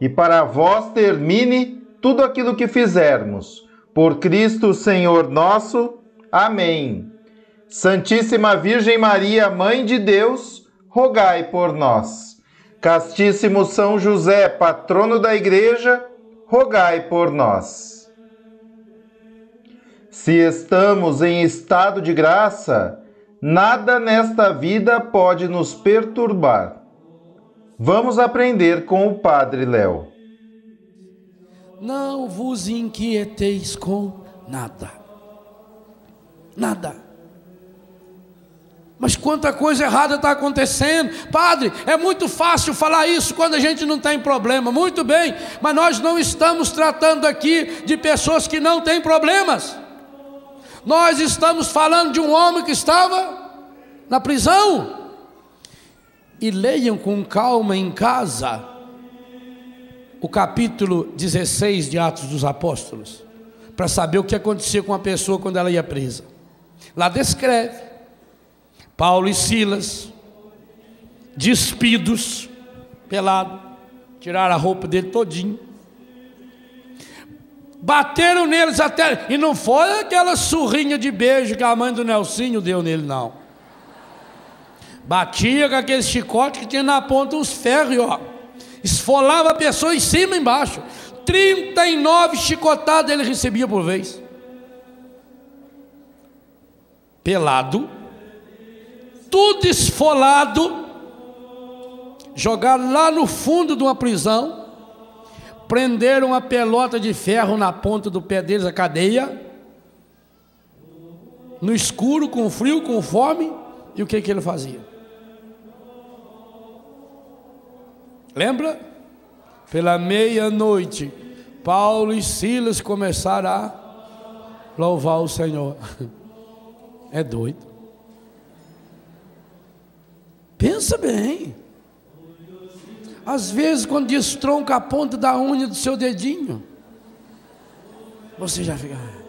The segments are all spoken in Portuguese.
e para vós termine tudo aquilo que fizermos. Por Cristo Senhor nosso. Amém. Santíssima Virgem Maria, Mãe de Deus, rogai por nós. Castíssimo São José, patrono da Igreja, rogai por nós. Se estamos em estado de graça, nada nesta vida pode nos perturbar Vamos aprender com o Padre Léo. Não vos inquieteis com nada. Nada. Mas quanta coisa errada está acontecendo. Padre, é muito fácil falar isso quando a gente não tem problema. Muito bem, mas nós não estamos tratando aqui de pessoas que não têm problemas. Nós estamos falando de um homem que estava na prisão e leiam com calma em casa o capítulo 16 de Atos dos Apóstolos, para saber o que acontecia com a pessoa quando ela ia presa. Lá descreve Paulo e Silas despidos, pelado, tiraram a roupa dele todinho. Bateram neles até, e não foi aquela surrinha de beijo que a mãe do Nelsinho deu nele, não. Batia com aquele chicote que tinha na ponta uns ferros, ó. Esfolava a pessoa em cima e embaixo. 39 chicotadas ele recebia por vez. Pelado, tudo esfolado, jogado lá no fundo de uma prisão, prenderam uma pelota de ferro na ponta do pé deles, a cadeia, no escuro, com frio, com fome, e o que, que ele fazia? Lembra? Pela meia-noite, Paulo e Silas começaram a louvar o Senhor. É doido. Pensa bem. Às vezes, quando destronca a ponta da unha do seu dedinho, você já fica. Ah.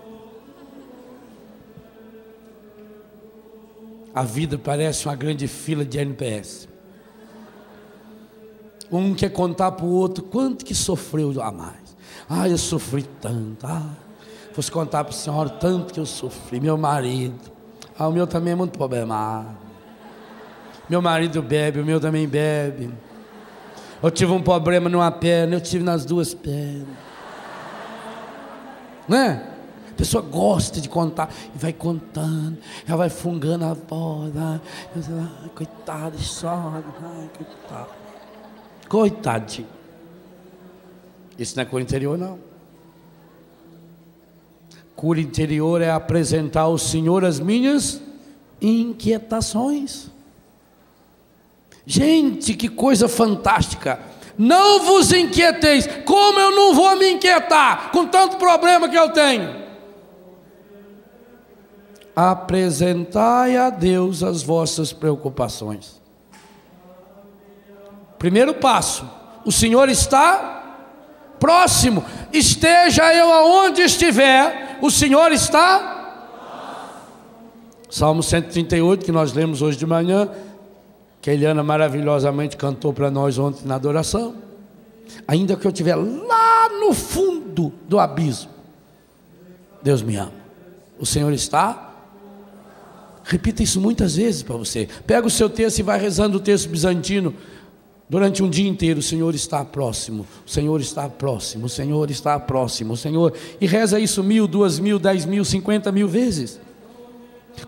A vida parece uma grande fila de NPS. Um quer contar para o outro quanto que sofreu a mais. Ah, eu sofri tanto. Ah, fosse contar para a senhora tanto que eu sofri. Meu marido. Ah, o meu também é muito problemado. Meu marido bebe, o meu também bebe. Eu tive um problema numa perna, eu tive nas duas pernas. Né? A pessoa gosta de contar e vai contando, ela vai fungando a voz. Ai, coitado, chora, ai, coitado. Coitadinho. Isso não é cura interior, não. Cura interior é apresentar ao Senhor as minhas inquietações. Gente, que coisa fantástica. Não vos inquieteis. Como eu não vou me inquietar com tanto problema que eu tenho? Apresentai a Deus as vossas preocupações. Primeiro passo: o Senhor está próximo. Esteja eu aonde estiver, o Senhor está. Salmo 138, que nós lemos hoje de manhã, que a Eliana maravilhosamente cantou para nós ontem na adoração. Ainda que eu estiver lá no fundo do abismo, Deus me ama. O Senhor está. Repita isso muitas vezes para você. Pega o seu texto e vai rezando o texto bizantino Durante um dia inteiro, o Senhor está próximo, o Senhor está próximo, o Senhor está próximo, o Senhor. E reza isso mil, duas mil, dez mil, cinquenta mil vezes.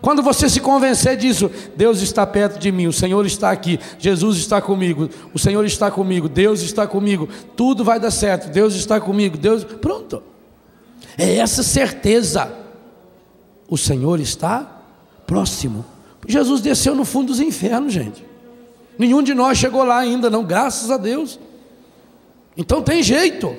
Quando você se convencer disso, Deus está perto de mim, o Senhor está aqui, Jesus está comigo, o Senhor está comigo, Deus está comigo, tudo vai dar certo, Deus está comigo, Deus. Pronto. É essa certeza. O Senhor está próximo. Jesus desceu no fundo dos infernos, gente. Nenhum de nós chegou lá ainda, não, graças a Deus. Então tem jeito.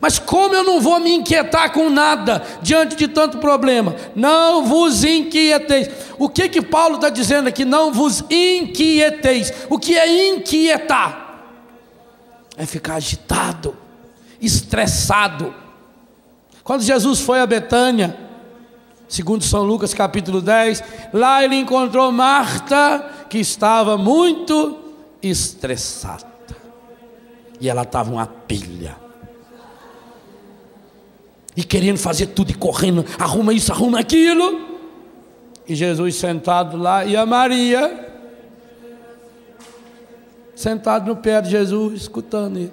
Mas como eu não vou me inquietar com nada diante de tanto problema? Não vos inquieteis. O que que Paulo está dizendo aqui? Não vos inquieteis. O que é inquietar? É ficar agitado, estressado. Quando Jesus foi a Betânia, segundo São Lucas capítulo 10, lá ele encontrou Marta, que estava muito estressada. E ela estava uma pilha. E querendo fazer tudo e correndo, arruma isso, arruma aquilo. E Jesus sentado lá, e a Maria, sentado no pé de Jesus, escutando ele.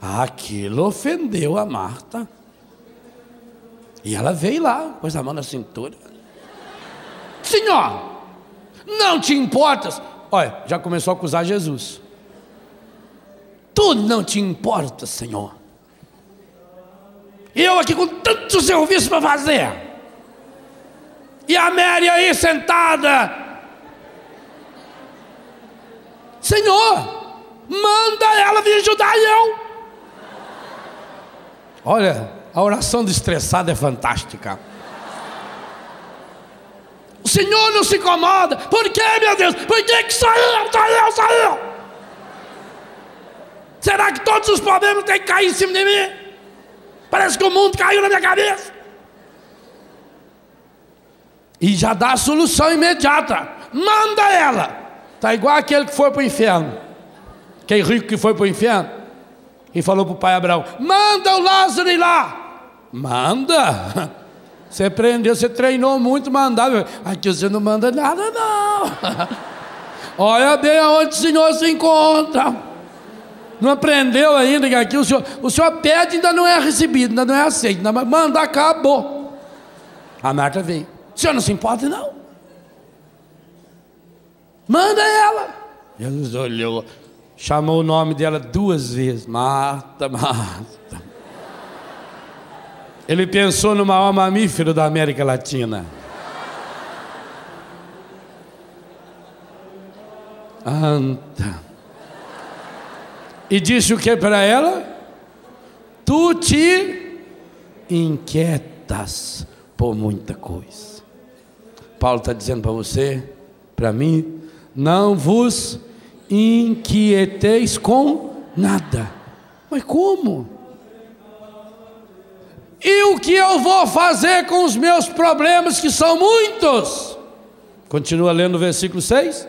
Aquilo ofendeu a Marta. E ela veio lá, pôs a mão na cintura. Senhor, não te importas. Olha, já começou a acusar Jesus. Tu não te importa, Senhor. Eu aqui com tanto serviço para fazer. E a Mary aí sentada. Senhor, manda ela vir ajudar eu. Olha, a oração do estressado é fantástica. O Senhor não se incomoda. Por que, meu Deus? Por que, que saiu, saiu, saiu? Será que todos os problemas têm que cair em cima de mim? Parece que o mundo caiu na minha cabeça. E já dá a solução imediata. Manda ela. Está igual aquele que foi para o inferno. Aquele rico que foi para o inferno. E falou para o pai Abraão: Manda o Lázaro ir lá. Manda. Você aprendeu, você treinou muito, mandava. Aqui você não manda nada, não. Olha bem aonde o Senhor se encontra. Não aprendeu ainda que aqui o senhor, o senhor pede ainda não é recebido, ainda não é aceito. Ainda manda, acabou. A Marta veio. O senhor não se importa, não? Manda ela. Jesus olhou, chamou o nome dela duas vezes. Marta, Marta. Ele pensou no maior mamífero da América Latina. Anta. E disse o que para ela? Tu te inquietas por muita coisa. Paulo está dizendo para você, para mim, não vos inquieteis com nada. Mas como? E o que eu vou fazer com os meus problemas, que são muitos? Continua lendo o versículo 6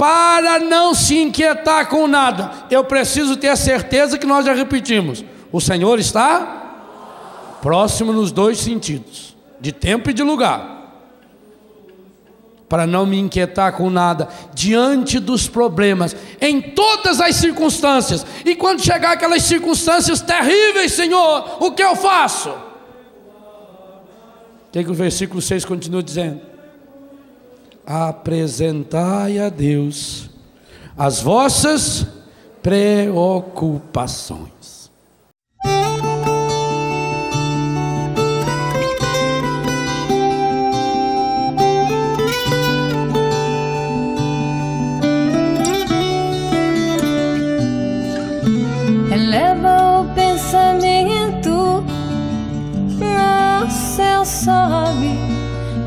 para não se inquietar com nada. Eu preciso ter a certeza que nós já repetimos: o Senhor está próximo nos dois sentidos, de tempo e de lugar. Para não me inquietar com nada diante dos problemas, em todas as circunstâncias, e quando chegar aquelas circunstâncias terríveis, Senhor, o que eu faço? O que, que o versículo 6 continua dizendo? apresentai a Deus as vossas preocupações.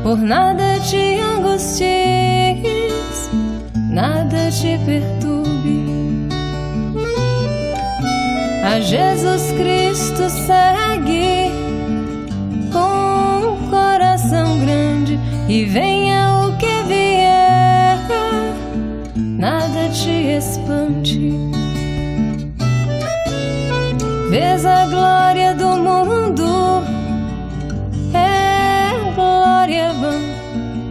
Por nada te angusties, nada te perturbe. A Jesus Cristo segue com um coração grande e venha o que vier, nada te espante. Vês a glória do mundo,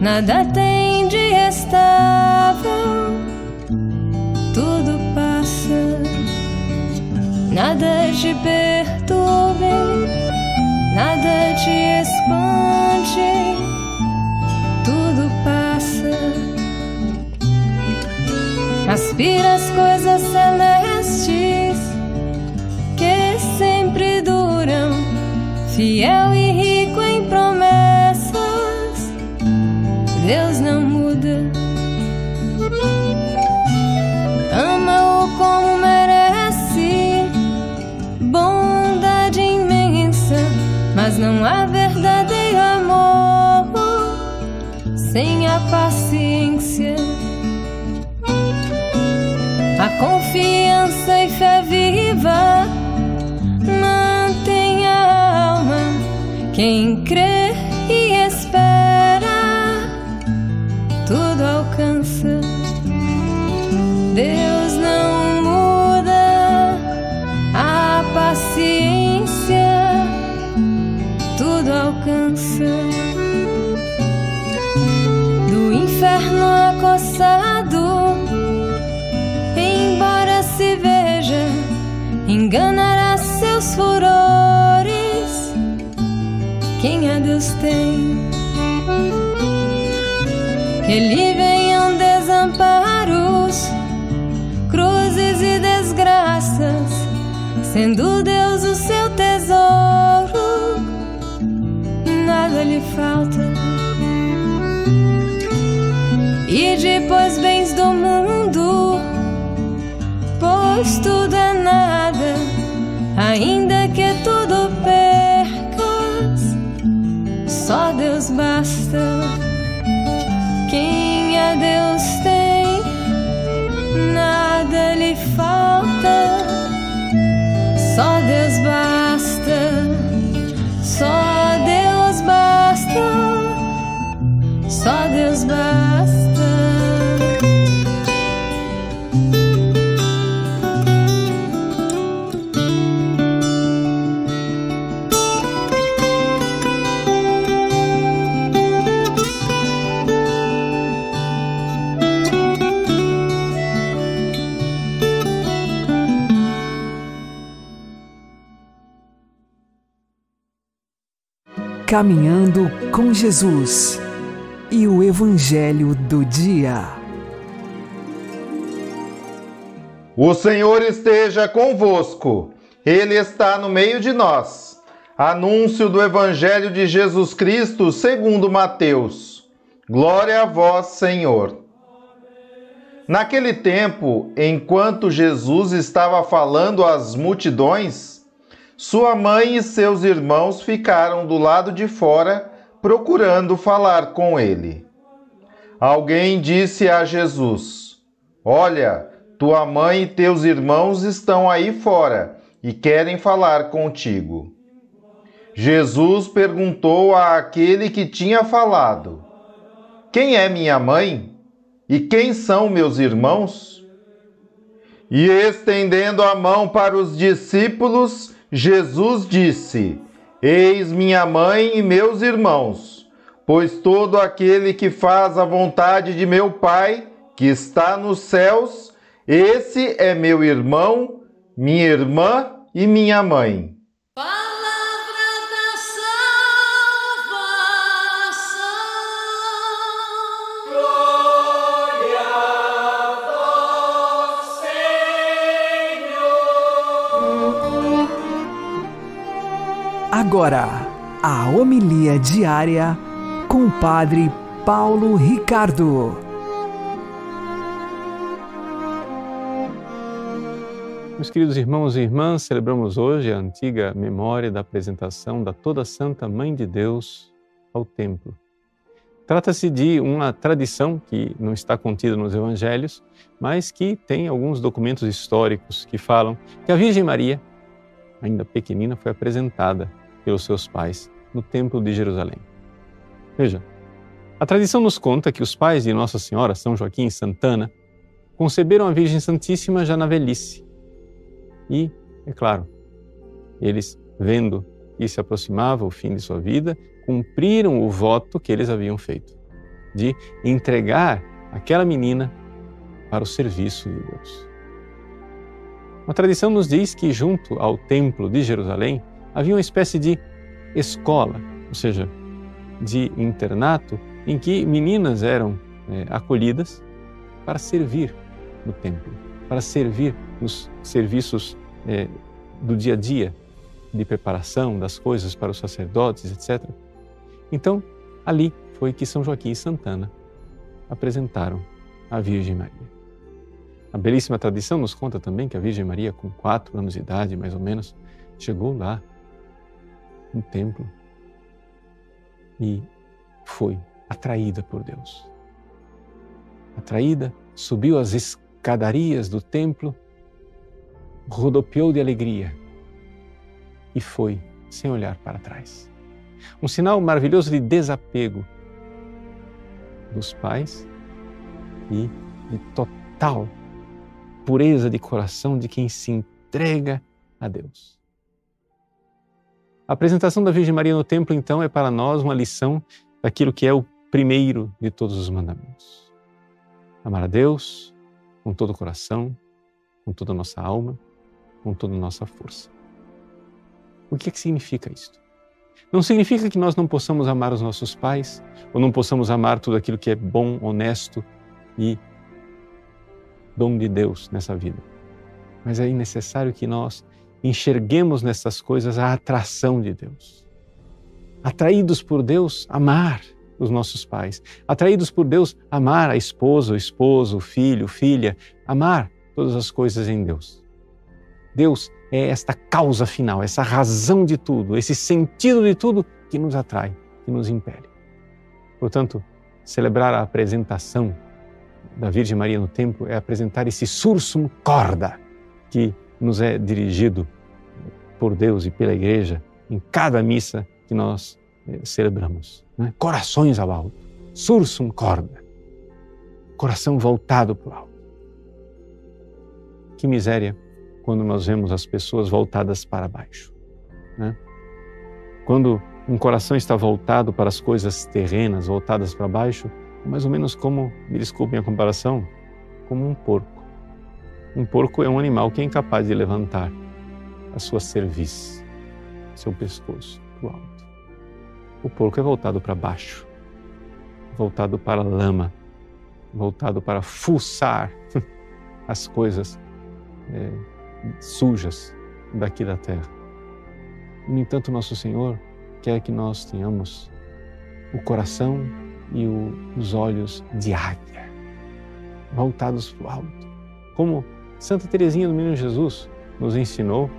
nada tem de estável. Tudo passa, nada te perturbe, nada te espante. Tudo passa, aspira as coisas celestes que sempre duram, fiel e rico mas não há verdadeiro amor sem a paciência. A confiança e fé viva mantém a alma. Quem crê sendo Deus Caminhando com Jesus e o Evangelho do Dia. O Senhor esteja convosco, Ele está no meio de nós. Anúncio do Evangelho de Jesus Cristo segundo Mateus. Glória a vós, Senhor. Naquele tempo, enquanto Jesus estava falando às multidões, sua mãe e seus irmãos ficaram do lado de fora procurando falar com ele. Alguém disse a Jesus: Olha, tua mãe e teus irmãos estão aí fora e querem falar contigo. Jesus perguntou àquele que tinha falado: Quem é minha mãe? E quem são meus irmãos? E estendendo a mão para os discípulos, Jesus disse: Eis minha mãe e meus irmãos, pois todo aquele que faz a vontade de meu Pai, que está nos céus, esse é meu irmão, minha irmã e minha mãe. Agora, a homilia diária com o Padre Paulo Ricardo. Meus queridos irmãos e irmãs, celebramos hoje a antiga memória da apresentação da Toda Santa Mãe de Deus ao Templo. Trata-se de uma tradição que não está contida nos evangelhos, mas que tem alguns documentos históricos que falam que a Virgem Maria, ainda pequenina, foi apresentada pelos seus pais no Templo de Jerusalém. Veja, a tradição nos conta que os pais de Nossa Senhora, São Joaquim e Santana, conceberam a Virgem Santíssima já na velhice. E, é claro, eles, vendo que se aproximava o fim de sua vida, cumpriram o voto que eles haviam feito, de entregar aquela menina para o serviço de Deus. Uma tradição nos diz que junto ao Templo de Jerusalém havia uma espécie de escola, ou seja, de internato, em que meninas eram é, acolhidas para servir no templo, para servir nos serviços é, do dia a dia, de preparação das coisas para os sacerdotes, etc. Então, ali foi que São Joaquim e Santana apresentaram a Virgem Maria. A belíssima tradição nos conta também que a Virgem Maria, com quatro anos de idade, mais ou menos, chegou lá no templo e foi atraída por Deus. Atraída, subiu as escadarias do templo, rodopiou de alegria e foi sem olhar para trás. Um sinal maravilhoso de desapego dos pais e de total pureza de coração de quem se entrega a Deus. A apresentação da Virgem Maria no templo, então, é para nós uma lição daquilo que é o primeiro de todos os mandamentos. Amar a Deus com todo o coração, com toda a nossa alma, com toda a nossa força. O que, é que significa isto? Não significa que nós não possamos amar os nossos pais, ou não possamos amar tudo aquilo que é bom, honesto e dom de Deus nessa vida. Mas é necessário que nós enxerguemos nessas coisas a atração de Deus. Atraídos por Deus, amar os nossos pais. Atraídos por Deus, amar a esposa, o esposo, o filho, filha, amar todas as coisas em Deus. Deus é esta causa final, essa razão de tudo, esse sentido de tudo que nos atrai, que nos impele. Portanto, celebrar a apresentação da Virgem Maria no templo é apresentar esse sursum corda que nos é dirigido por Deus e pela Igreja em cada missa que nós eh, celebramos. Né? Corações ao alto, sursum corda, coração voltado para o alto. Que miséria quando nós vemos as pessoas voltadas para baixo. Né? Quando um coração está voltado para as coisas terrenas, voltadas para baixo, é mais ou menos como, me desculpem a comparação, como um porco. Um porco é um animal que é incapaz de levantar a sua cerviz, seu pescoço para o alto. O porco é voltado para baixo, voltado para a lama, voltado para fuçar as coisas é, sujas daqui da terra. No entanto, nosso Senhor quer que nós tenhamos o coração e o, os olhos de águia, voltados para o alto. Como Santa Teresinha do Menino Jesus nos ensinou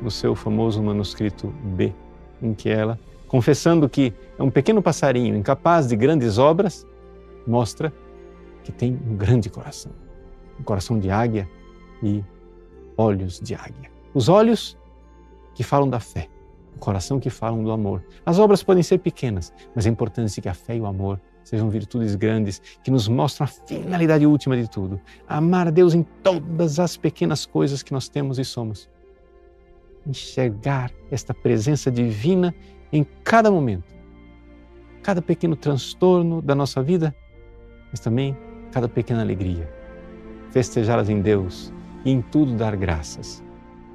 no seu famoso manuscrito B, em que ela, confessando que é um pequeno passarinho incapaz de grandes obras, mostra que tem um grande coração, um coração de águia e olhos de águia. Os olhos que falam da fé, o coração que falam do amor. As obras podem ser pequenas, mas é importante que a fé e o amor sejam virtudes grandes que nos mostram a finalidade última de tudo: amar a Deus em todas as pequenas coisas que nós temos e somos. Enxergar esta presença divina em cada momento, cada pequeno transtorno da nossa vida, mas também cada pequena alegria. Festejá-las em Deus e em tudo dar graças.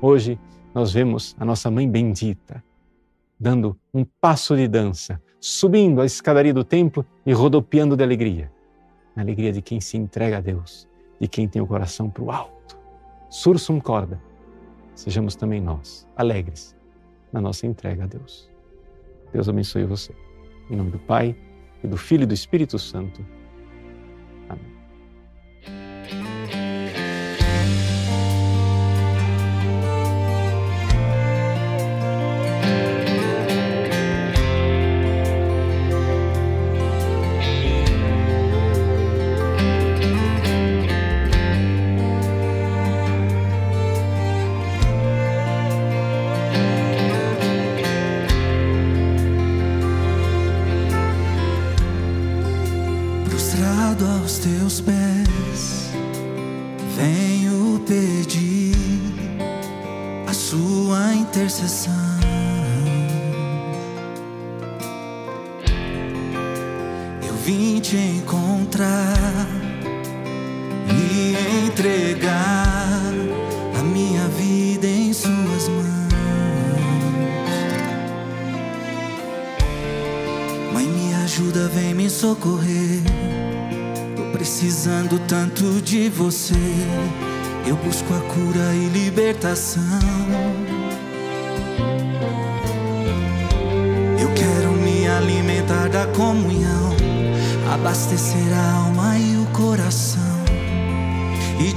Hoje nós vemos a nossa mãe bendita dando um passo de dança, subindo a escadaria do templo e rodopiando de alegria. A alegria de quem se entrega a Deus, de quem tem o coração para o alto. Sursum corda. Sejamos também nós alegres na nossa entrega a Deus. Deus abençoe você. Em nome do Pai, e do Filho e do Espírito Santo.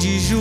E de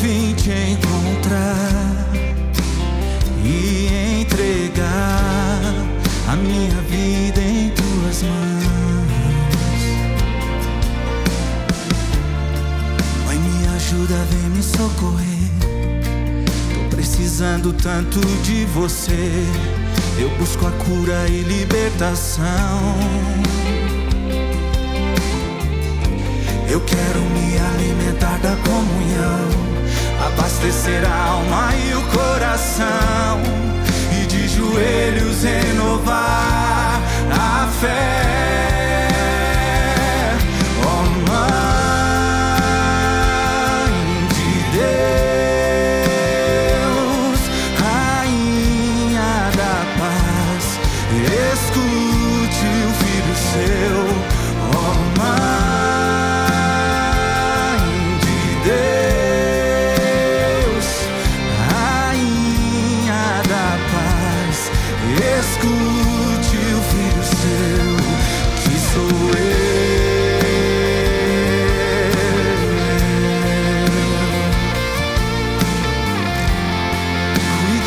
vim te encontrar e entregar a minha vida em tuas mãos. Mãe, me ajuda, vem me socorrer. Tô precisando tanto de você. Eu busco a cura e libertação. Eu quero me alimentar da comunhão, abastecer a alma e o coração, e de joelhos renovar a fé.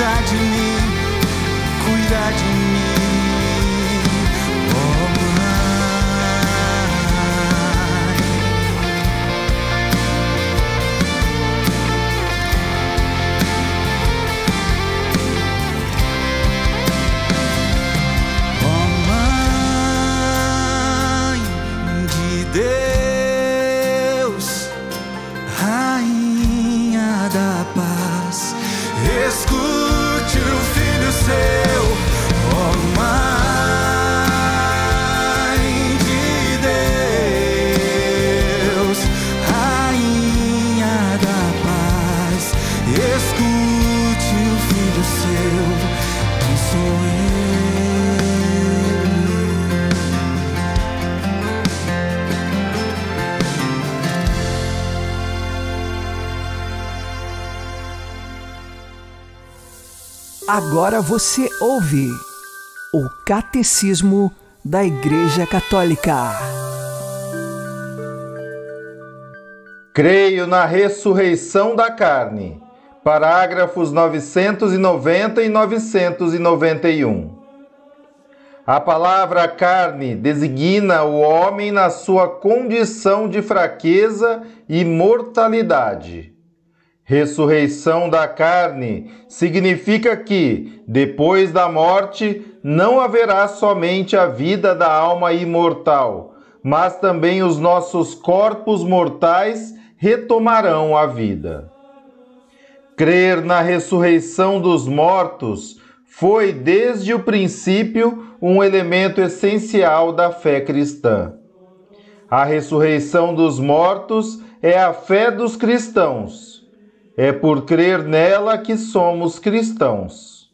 Cuida de mim, cuida de mim, Agora você ouve o Catecismo da Igreja Católica. Creio na ressurreição da carne. Parágrafos 990 e 991. A palavra carne designa o homem na sua condição de fraqueza e mortalidade. Ressurreição da carne significa que, depois da morte, não haverá somente a vida da alma imortal, mas também os nossos corpos mortais retomarão a vida. Crer na ressurreição dos mortos foi desde o princípio um elemento essencial da fé cristã. A ressurreição dos mortos é a fé dos cristãos. É por crer nela que somos cristãos.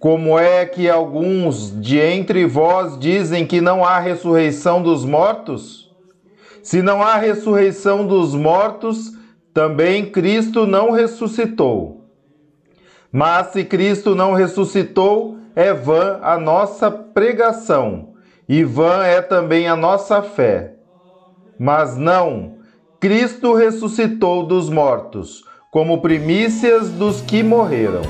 Como é que alguns de entre vós dizem que não há ressurreição dos mortos? Se não há ressurreição dos mortos, também Cristo não ressuscitou. Mas se Cristo não ressuscitou, é vã a nossa pregação, e vã é também a nossa fé. Mas não, Cristo ressuscitou dos mortos, como primícias dos que morreram.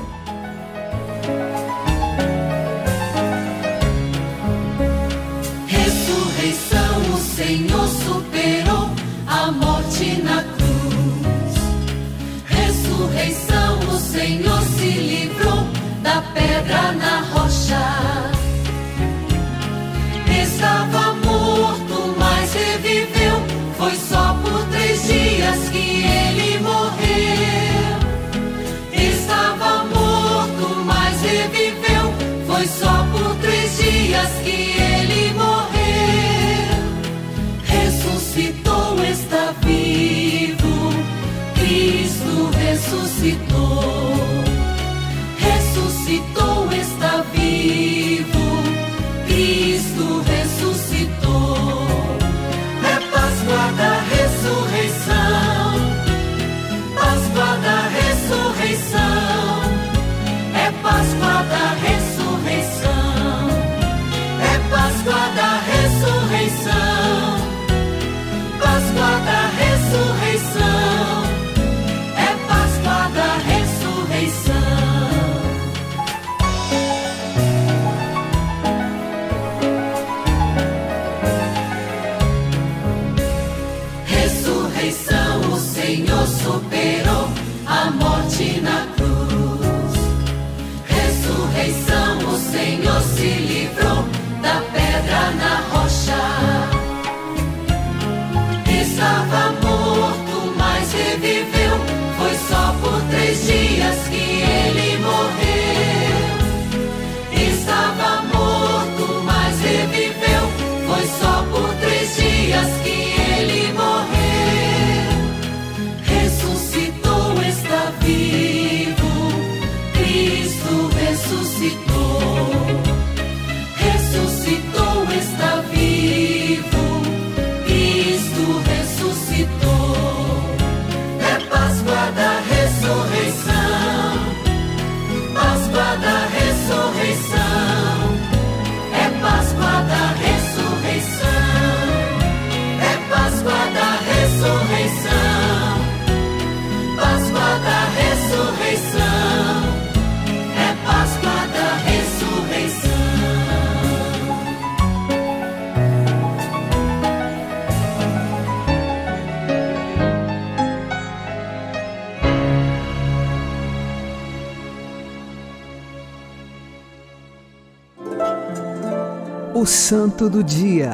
O Santo do Dia,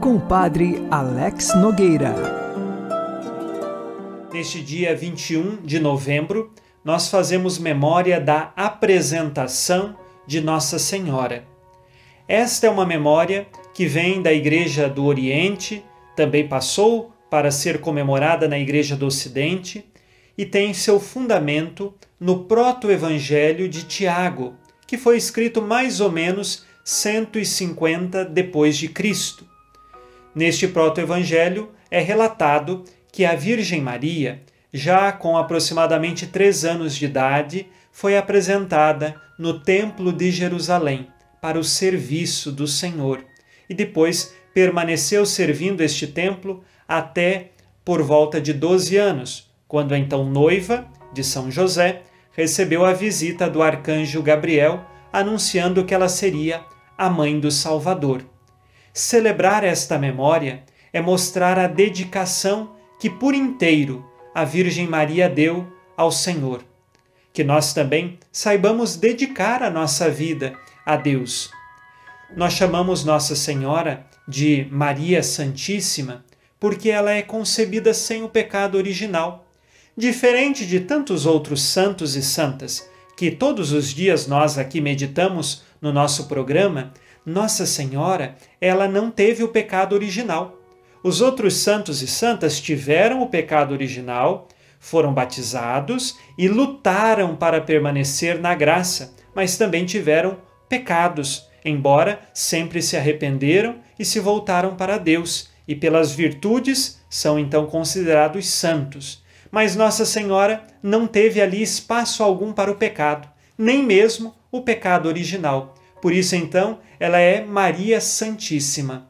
com o Padre Alex Nogueira. Neste dia 21 de novembro, nós fazemos memória da apresentação de Nossa Senhora. Esta é uma memória que vem da Igreja do Oriente, também passou para ser comemorada na Igreja do Ocidente e tem seu fundamento no proto-evangelho de Tiago, que foi escrito mais ou menos 150 depois de Cristo. Neste proto-evangelho é relatado que a Virgem Maria, já com aproximadamente três anos de idade, foi apresentada no Templo de Jerusalém para o serviço do Senhor e depois permaneceu servindo este templo até por volta de 12 anos, quando a então noiva de São José recebeu a visita do arcanjo Gabriel anunciando que ela seria a mãe do Salvador. Celebrar esta memória é mostrar a dedicação que por inteiro a Virgem Maria deu ao Senhor. Que nós também saibamos dedicar a nossa vida a Deus. Nós chamamos Nossa Senhora de Maria Santíssima porque ela é concebida sem o pecado original, diferente de tantos outros santos e santas que todos os dias nós aqui meditamos no nosso programa. Nossa Senhora, ela não teve o pecado original. Os outros santos e santas tiveram o pecado original, foram batizados e lutaram para permanecer na graça, mas também tiveram pecados, embora sempre se arrependeram e se voltaram para Deus, e pelas virtudes são então considerados santos. Mas Nossa Senhora não teve ali espaço algum para o pecado, nem mesmo o pecado original. Por isso, então, ela é Maria Santíssima.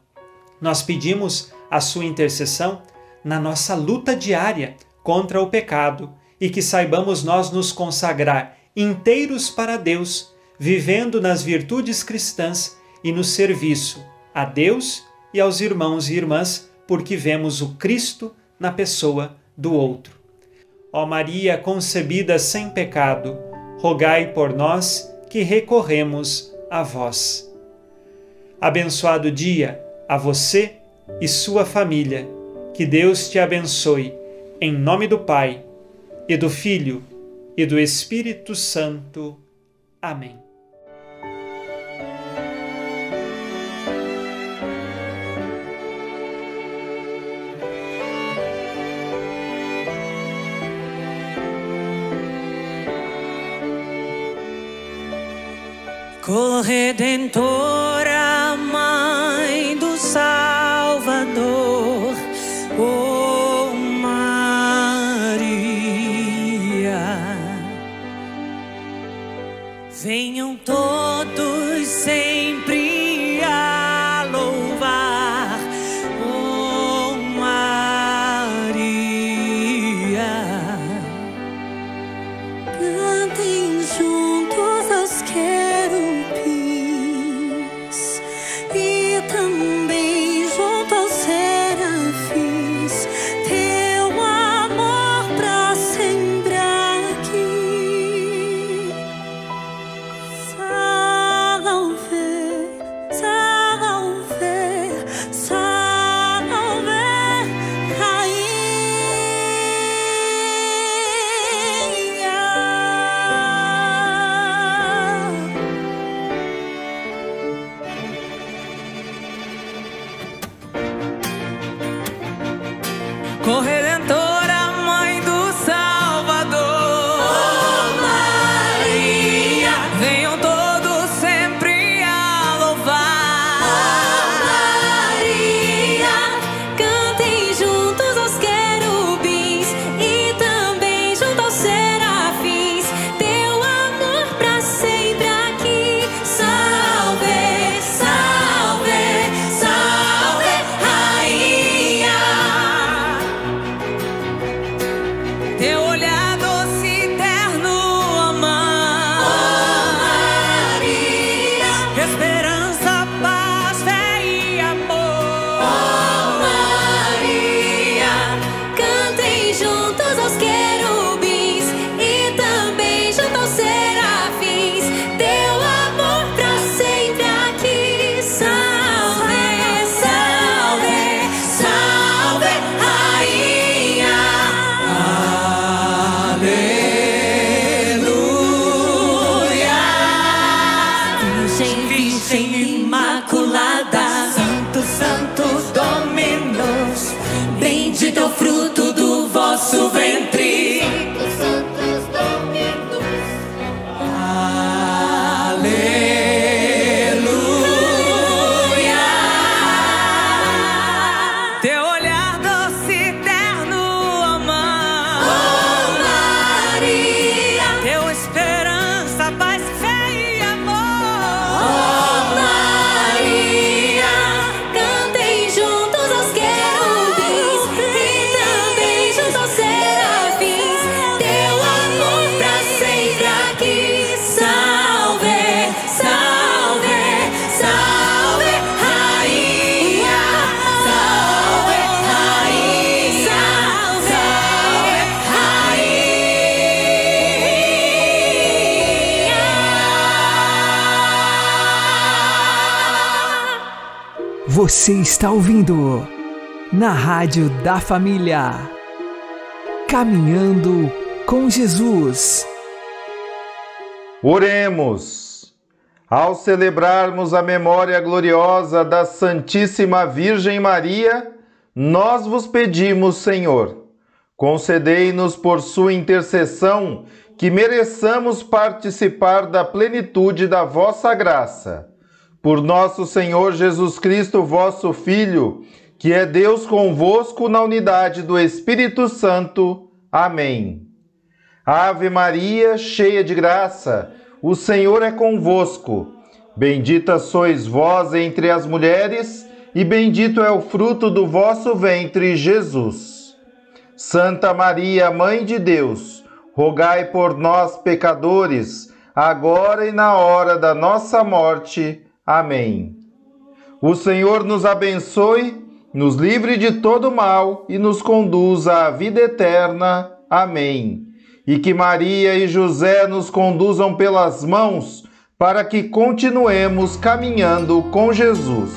Nós pedimos a sua intercessão na nossa luta diária contra o pecado e que saibamos nós nos consagrar inteiros para Deus, vivendo nas virtudes cristãs e no serviço a Deus e aos irmãos e irmãs, porque vemos o Cristo na pessoa do outro. Ó Maria concebida sem pecado, rogai por nós que recorremos a vós. Abençoado dia a você e sua família. Que Deus te abençoe, em nome do Pai, e do Filho, e do Espírito Santo. Amém. Corredentora, Mãe do Salvador, oh Maria, venham todos do vosso ventre. Você está ouvindo na Rádio da Família. Caminhando com Jesus. Oremos! Ao celebrarmos a memória gloriosa da Santíssima Virgem Maria, nós vos pedimos, Senhor, concedei-nos por sua intercessão que mereçamos participar da plenitude da vossa graça. Por nosso Senhor Jesus Cristo, vosso Filho, que é Deus convosco na unidade do Espírito Santo. Amém. Ave Maria, cheia de graça, o Senhor é convosco. Bendita sois vós entre as mulheres, e bendito é o fruto do vosso ventre, Jesus. Santa Maria, Mãe de Deus, rogai por nós, pecadores, agora e na hora da nossa morte. Amém. O Senhor nos abençoe, nos livre de todo mal e nos conduza à vida eterna. Amém. E que Maria e José nos conduzam pelas mãos para que continuemos caminhando com Jesus.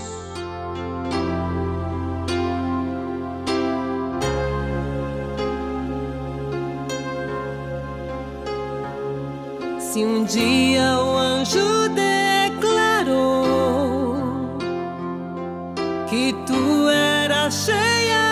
Se um dia o anjo declarou que tu